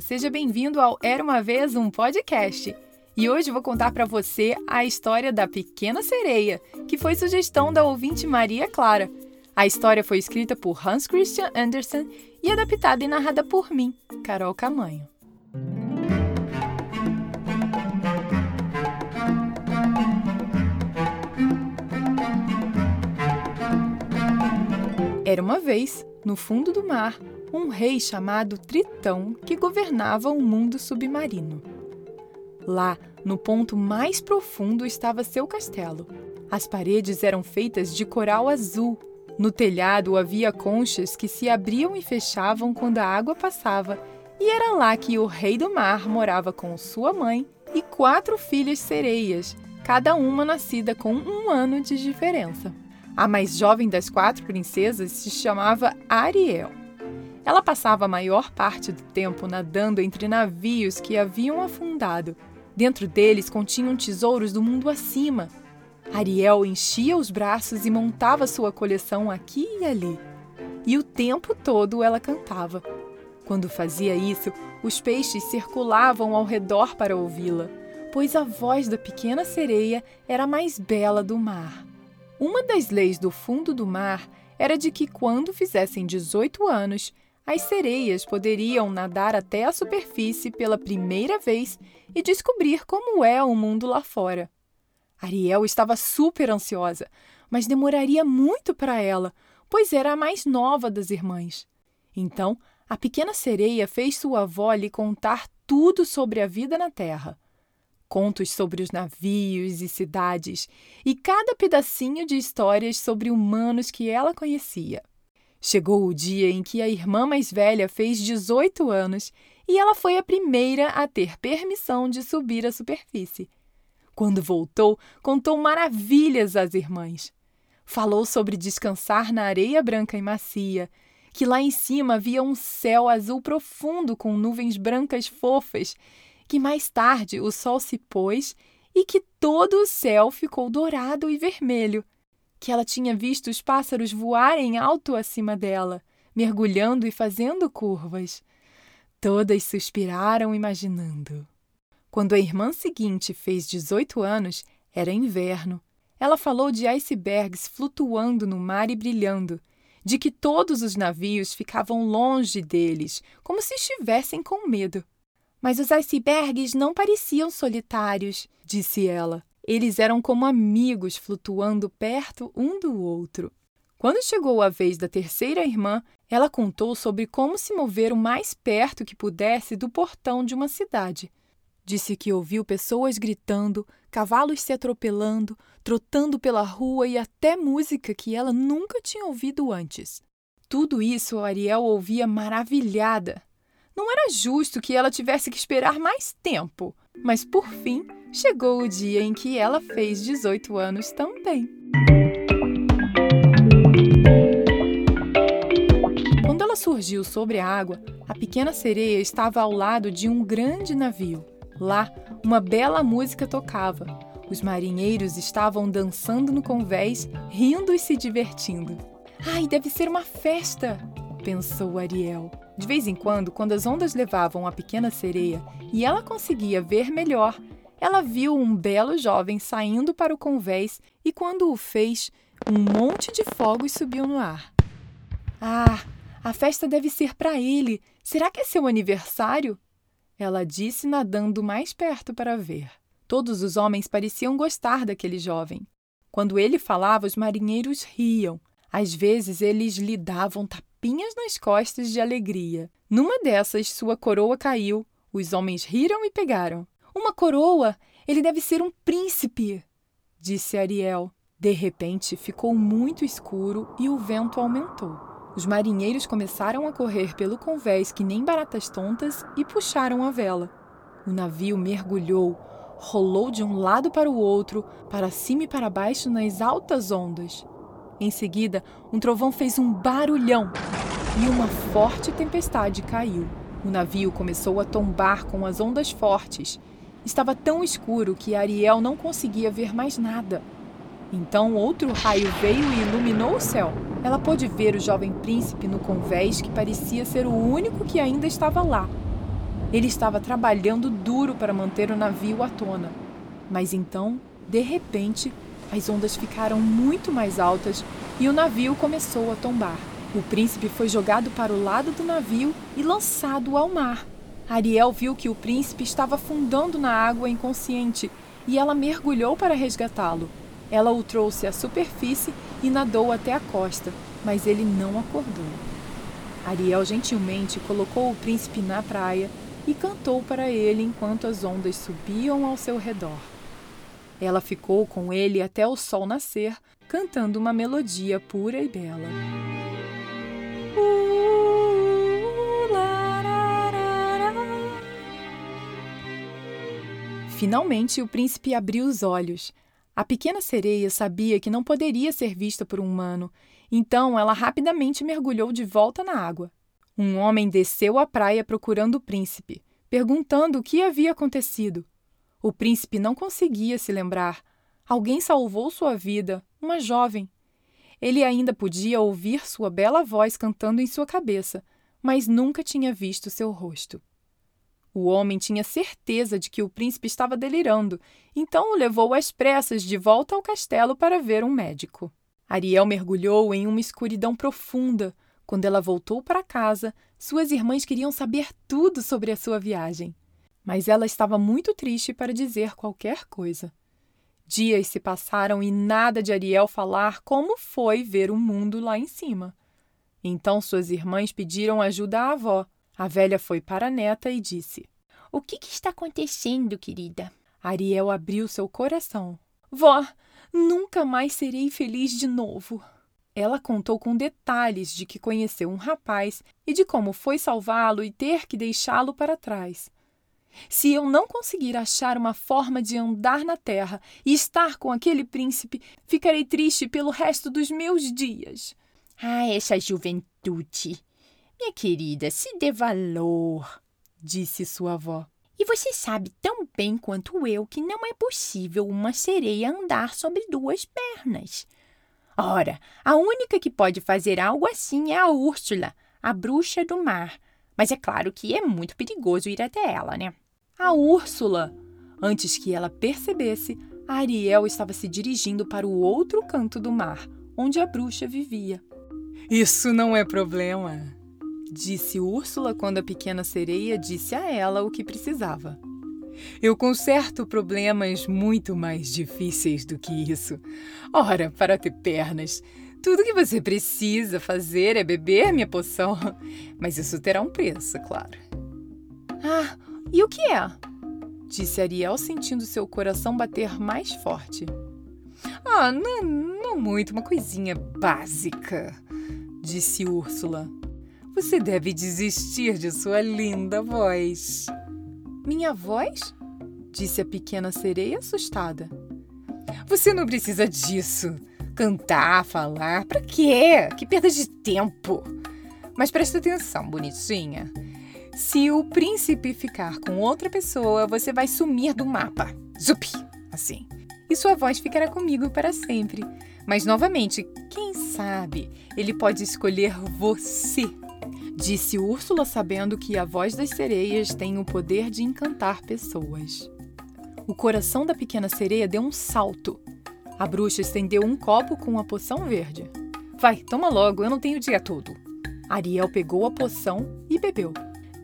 Seja bem-vindo ao Era uma vez um podcast. E hoje vou contar para você a história da Pequena Sereia, que foi sugestão da ouvinte Maria Clara. A história foi escrita por Hans Christian Andersen e adaptada e narrada por mim, Carol Camanho. Era uma vez, no fundo do mar, um rei chamado Tritão que governava um mundo submarino. Lá, no ponto mais profundo, estava seu castelo. As paredes eram feitas de coral azul. No telhado havia conchas que se abriam e fechavam quando a água passava, e era lá que o rei do mar morava com sua mãe e quatro filhas sereias, cada uma nascida com um ano de diferença. A mais jovem das quatro princesas se chamava Ariel. Ela passava a maior parte do tempo nadando entre navios que haviam afundado. Dentro deles continham tesouros do mundo acima. Ariel enchia os braços e montava sua coleção aqui e ali. E o tempo todo ela cantava. Quando fazia isso, os peixes circulavam ao redor para ouvi-la, pois a voz da pequena sereia era a mais bela do mar. Uma das leis do fundo do mar era de que, quando fizessem 18 anos, as sereias poderiam nadar até a superfície pela primeira vez e descobrir como é o mundo lá fora. Ariel estava super ansiosa, mas demoraria muito para ela, pois era a mais nova das irmãs. Então, a pequena sereia fez sua avó lhe contar tudo sobre a vida na Terra contos sobre os navios e cidades, e cada pedacinho de histórias sobre humanos que ela conhecia. Chegou o dia em que a irmã mais velha fez 18 anos e ela foi a primeira a ter permissão de subir à superfície. Quando voltou, contou maravilhas às irmãs. Falou sobre descansar na areia branca e macia, que lá em cima havia um céu azul profundo com nuvens brancas fofas que mais tarde o sol se pôs e que todo o céu ficou dourado e vermelho, que ela tinha visto os pássaros voarem alto acima dela, mergulhando e fazendo curvas. Todas suspiraram imaginando. Quando a irmã seguinte fez 18 anos, era inverno. Ela falou de icebergs flutuando no mar e brilhando, de que todos os navios ficavam longe deles, como se estivessem com medo. Mas os icebergs não pareciam solitários, disse ela. Eles eram como amigos flutuando perto um do outro. Quando chegou a vez da terceira irmã, ela contou sobre como se mover o mais perto que pudesse do portão de uma cidade. Disse que ouviu pessoas gritando, cavalos se atropelando, trotando pela rua e até música que ela nunca tinha ouvido antes. Tudo isso Ariel ouvia maravilhada, não era justo que ela tivesse que esperar mais tempo, mas por fim chegou o dia em que ela fez 18 anos também. Quando ela surgiu sobre a água, a pequena sereia estava ao lado de um grande navio. Lá, uma bela música tocava. Os marinheiros estavam dançando no convés, rindo e se divertindo. Ai, deve ser uma festa! pensou Ariel. De vez em quando, quando as ondas levavam a pequena sereia e ela conseguia ver melhor, ela viu um belo jovem saindo para o convés e, quando o fez, um monte de fogos subiu no ar. Ah, a festa deve ser para ele. Será que é seu aniversário? Ela disse, nadando mais perto para ver. Todos os homens pareciam gostar daquele jovem. Quando ele falava, os marinheiros riam. Às vezes, eles lhe davam tapinhas nas costas de alegria. Numa dessas, sua coroa caiu. Os homens riram e pegaram. Uma coroa? Ele deve ser um príncipe, disse Ariel. De repente, ficou muito escuro e o vento aumentou. Os marinheiros começaram a correr pelo convés que nem baratas tontas e puxaram a vela. O navio mergulhou, rolou de um lado para o outro, para cima e para baixo nas altas ondas. Em seguida, um trovão fez um barulhão e uma forte tempestade caiu. O navio começou a tombar com as ondas fortes. Estava tão escuro que Ariel não conseguia ver mais nada. Então outro raio veio e iluminou o céu. Ela pôde ver o jovem príncipe no convés que parecia ser o único que ainda estava lá. Ele estava trabalhando duro para manter o navio à tona. Mas então, de repente, as ondas ficaram muito mais altas e o navio começou a tombar. O príncipe foi jogado para o lado do navio e lançado ao mar. Ariel viu que o príncipe estava afundando na água inconsciente e ela mergulhou para resgatá-lo. Ela o trouxe à superfície e nadou até a costa, mas ele não acordou. Ariel gentilmente colocou o príncipe na praia e cantou para ele enquanto as ondas subiam ao seu redor. Ela ficou com ele até o sol nascer, cantando uma melodia pura e bela. Finalmente, o príncipe abriu os olhos. A pequena sereia sabia que não poderia ser vista por um humano, então ela rapidamente mergulhou de volta na água. Um homem desceu à praia procurando o príncipe, perguntando o que havia acontecido. O príncipe não conseguia se lembrar. Alguém salvou sua vida, uma jovem. Ele ainda podia ouvir sua bela voz cantando em sua cabeça, mas nunca tinha visto seu rosto. O homem tinha certeza de que o príncipe estava delirando, então o levou às pressas de volta ao castelo para ver um médico. Ariel mergulhou em uma escuridão profunda. Quando ela voltou para casa, suas irmãs queriam saber tudo sobre a sua viagem. Mas ela estava muito triste para dizer qualquer coisa. Dias se passaram e nada de Ariel falar como foi ver o mundo lá em cima. Então suas irmãs pediram ajuda à avó. A velha foi para a neta e disse: O que, que está acontecendo, querida? Ariel abriu seu coração. Vó, nunca mais serei feliz de novo. Ela contou com detalhes de que conheceu um rapaz e de como foi salvá-lo e ter que deixá-lo para trás. Se eu não conseguir achar uma forma de andar na terra e estar com aquele príncipe, ficarei triste pelo resto dos meus dias. Ah, essa juventude! Minha querida, se dê valor, disse sua avó. E você sabe tão bem quanto eu que não é possível uma sereia andar sobre duas pernas. Ora, a única que pode fazer algo assim é a Úrsula, a bruxa do mar. Mas é claro que é muito perigoso ir até ela, né? A Úrsula! Antes que ela percebesse, a Ariel estava se dirigindo para o outro canto do mar, onde a bruxa vivia. Isso não é problema, disse Úrsula quando a pequena sereia disse a ela o que precisava. Eu conserto problemas muito mais difíceis do que isso. Ora, para ter pernas, tudo que você precisa fazer é beber minha poção. Mas isso terá um preço, claro. Ah, e o que é? Disse Ariel, sentindo seu coração bater mais forte. Ah, não, não muito, uma coisinha básica, disse Úrsula. Você deve desistir de sua linda voz. Minha voz? Disse a pequena sereia assustada. Você não precisa disso. Cantar, falar, para quê? Que perda de tempo. Mas presta atenção, bonitinha. Se o príncipe ficar com outra pessoa, você vai sumir do mapa. Zup! Assim. E sua voz ficará comigo para sempre. Mas novamente, quem sabe ele pode escolher você Disse Úrsula, sabendo que a voz das sereias tem o poder de encantar pessoas. O coração da pequena sereia deu um salto. A bruxa estendeu um copo com a poção verde. Vai, toma logo, eu não tenho o dia todo. Ariel pegou a poção e bebeu.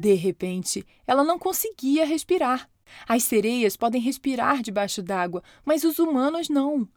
De repente, ela não conseguia respirar. As sereias podem respirar debaixo d'água, mas os humanos não.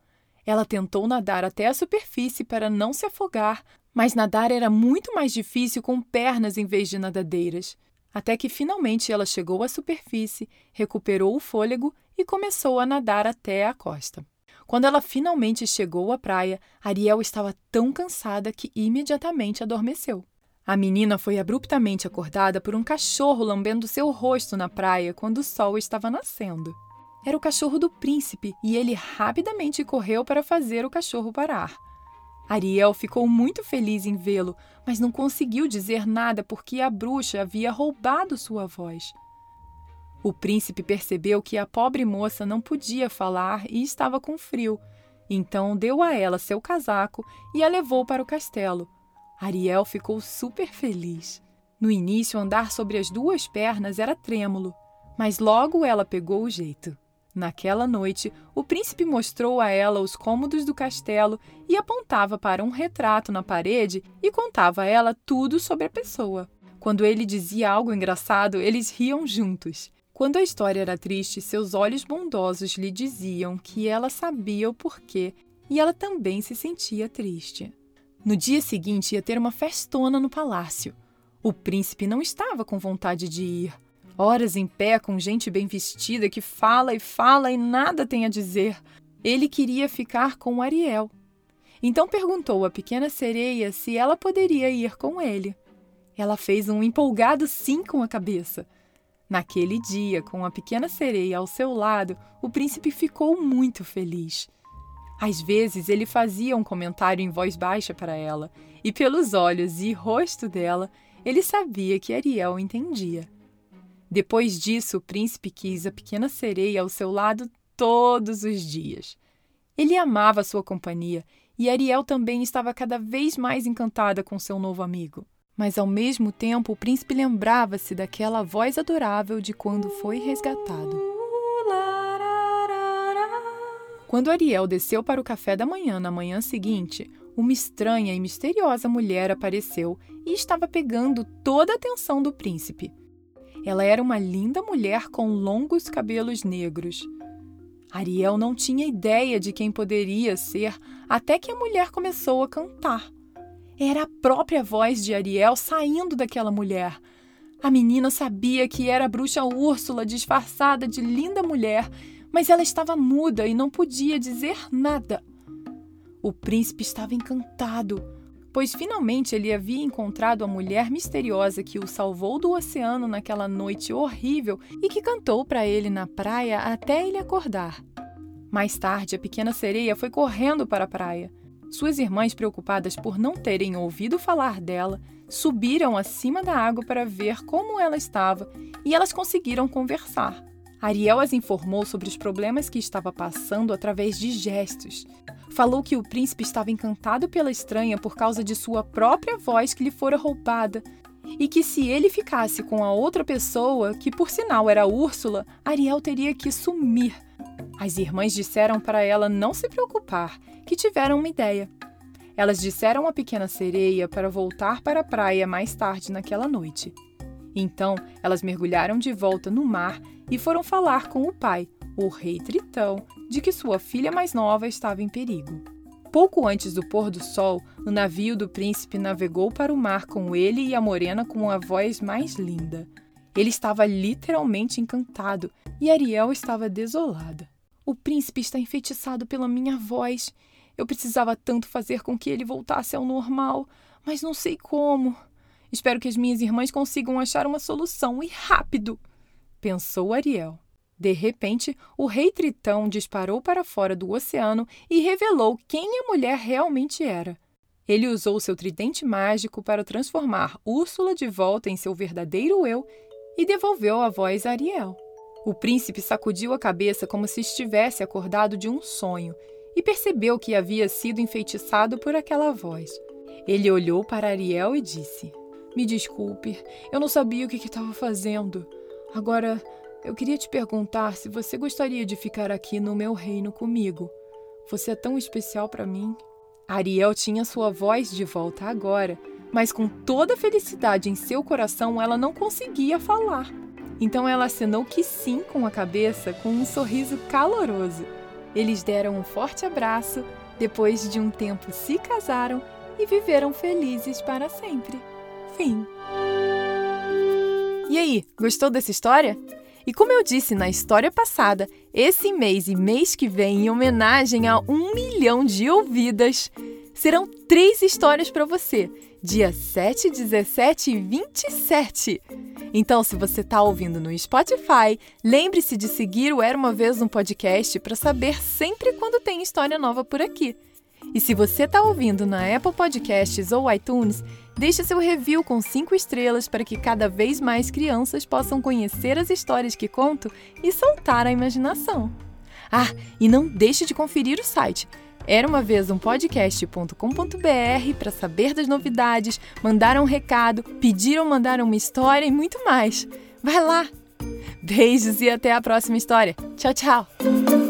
Ela tentou nadar até a superfície para não se afogar, mas nadar era muito mais difícil com pernas em vez de nadadeiras. Até que finalmente ela chegou à superfície, recuperou o fôlego e começou a nadar até a costa. Quando ela finalmente chegou à praia, Ariel estava tão cansada que imediatamente adormeceu. A menina foi abruptamente acordada por um cachorro lambendo seu rosto na praia quando o sol estava nascendo. Era o cachorro do príncipe e ele rapidamente correu para fazer o cachorro parar. Ariel ficou muito feliz em vê-lo, mas não conseguiu dizer nada porque a bruxa havia roubado sua voz. O príncipe percebeu que a pobre moça não podia falar e estava com frio, então deu a ela seu casaco e a levou para o castelo. Ariel ficou super feliz. No início, andar sobre as duas pernas era trêmulo, mas logo ela pegou o jeito. Naquela noite, o príncipe mostrou a ela os cômodos do castelo e apontava para um retrato na parede e contava a ela tudo sobre a pessoa. Quando ele dizia algo engraçado, eles riam juntos. Quando a história era triste, seus olhos bondosos lhe diziam que ela sabia o porquê e ela também se sentia triste. No dia seguinte ia ter uma festona no palácio. O príncipe não estava com vontade de ir. Horas em pé com gente bem vestida que fala e fala e nada tem a dizer. Ele queria ficar com Ariel. Então perguntou à pequena sereia se ela poderia ir com ele. Ela fez um empolgado sim com a cabeça. Naquele dia, com a pequena sereia ao seu lado, o príncipe ficou muito feliz. Às vezes ele fazia um comentário em voz baixa para ela, e pelos olhos e rosto dela, ele sabia que Ariel entendia. Depois disso, o príncipe quis a pequena sereia ao seu lado todos os dias. Ele amava sua companhia e Ariel também estava cada vez mais encantada com seu novo amigo. Mas ao mesmo tempo, o príncipe lembrava-se daquela voz adorável de quando foi resgatado. Quando Ariel desceu para o café da manhã na manhã seguinte, uma estranha e misteriosa mulher apareceu e estava pegando toda a atenção do príncipe. Ela era uma linda mulher com longos cabelos negros. Ariel não tinha ideia de quem poderia ser até que a mulher começou a cantar. Era a própria voz de Ariel saindo daquela mulher. A menina sabia que era a bruxa Úrsula disfarçada de linda mulher, mas ela estava muda e não podia dizer nada. O príncipe estava encantado, pois finalmente ele havia encontrado a mulher misteriosa que o salvou do oceano naquela noite horrível e que cantou para ele na praia até ele acordar. Mais tarde, a pequena sereia foi correndo para a praia. Suas irmãs, preocupadas por não terem ouvido falar dela, subiram acima da água para ver como ela estava e elas conseguiram conversar. Ariel as informou sobre os problemas que estava passando através de gestos. Falou que o príncipe estava encantado pela estranha por causa de sua própria voz que lhe fora roubada e que se ele ficasse com a outra pessoa, que por sinal era Úrsula, Ariel teria que sumir. As irmãs disseram para ela não se preocupar que tiveram uma ideia. Elas disseram à pequena sereia para voltar para a praia mais tarde naquela noite. Então, elas mergulharam de volta no mar e foram falar com o pai, o rei Tritão, de que sua filha mais nova estava em perigo. Pouco antes do pôr do sol, o navio do príncipe navegou para o mar com ele e a morena com a voz mais linda. Ele estava literalmente encantado e Ariel estava desolada. O príncipe está enfeitiçado pela minha voz eu precisava tanto fazer com que ele voltasse ao normal, mas não sei como. Espero que as minhas irmãs consigam achar uma solução e rápido, pensou Ariel. De repente, o rei Tritão disparou para fora do oceano e revelou quem a mulher realmente era. Ele usou seu tridente mágico para transformar Úrsula de volta em seu verdadeiro eu e devolveu a voz a Ariel. O príncipe sacudiu a cabeça como se estivesse acordado de um sonho e percebeu que havia sido enfeitiçado por aquela voz. Ele olhou para Ariel e disse: Me desculpe, eu não sabia o que estava fazendo. Agora, eu queria te perguntar se você gostaria de ficar aqui no meu reino comigo. Você é tão especial para mim. Ariel tinha sua voz de volta agora, mas com toda a felicidade em seu coração ela não conseguia falar. Então ela acenou que sim com a cabeça, com um sorriso caloroso. Eles deram um forte abraço, depois de um tempo se casaram e viveram felizes para sempre. Fim. E aí, gostou dessa história? E como eu disse na história passada, esse mês e mês que vem, em homenagem a um milhão de ouvidas, serão três histórias para você, dia 7, 17 e 27. Então, se você está ouvindo no Spotify, lembre-se de seguir o Era uma Vez um Podcast para saber sempre quando tem história nova por aqui. E se você está ouvindo na Apple Podcasts ou iTunes, Deixe seu review com 5 estrelas para que cada vez mais crianças possam conhecer as histórias que conto e soltar a imaginação. Ah, e não deixe de conferir o site era uma vez um podcast.com.br para saber das novidades, mandar um recado, pedir ou mandar uma história e muito mais. Vai lá! Beijos e até a próxima história. Tchau, tchau!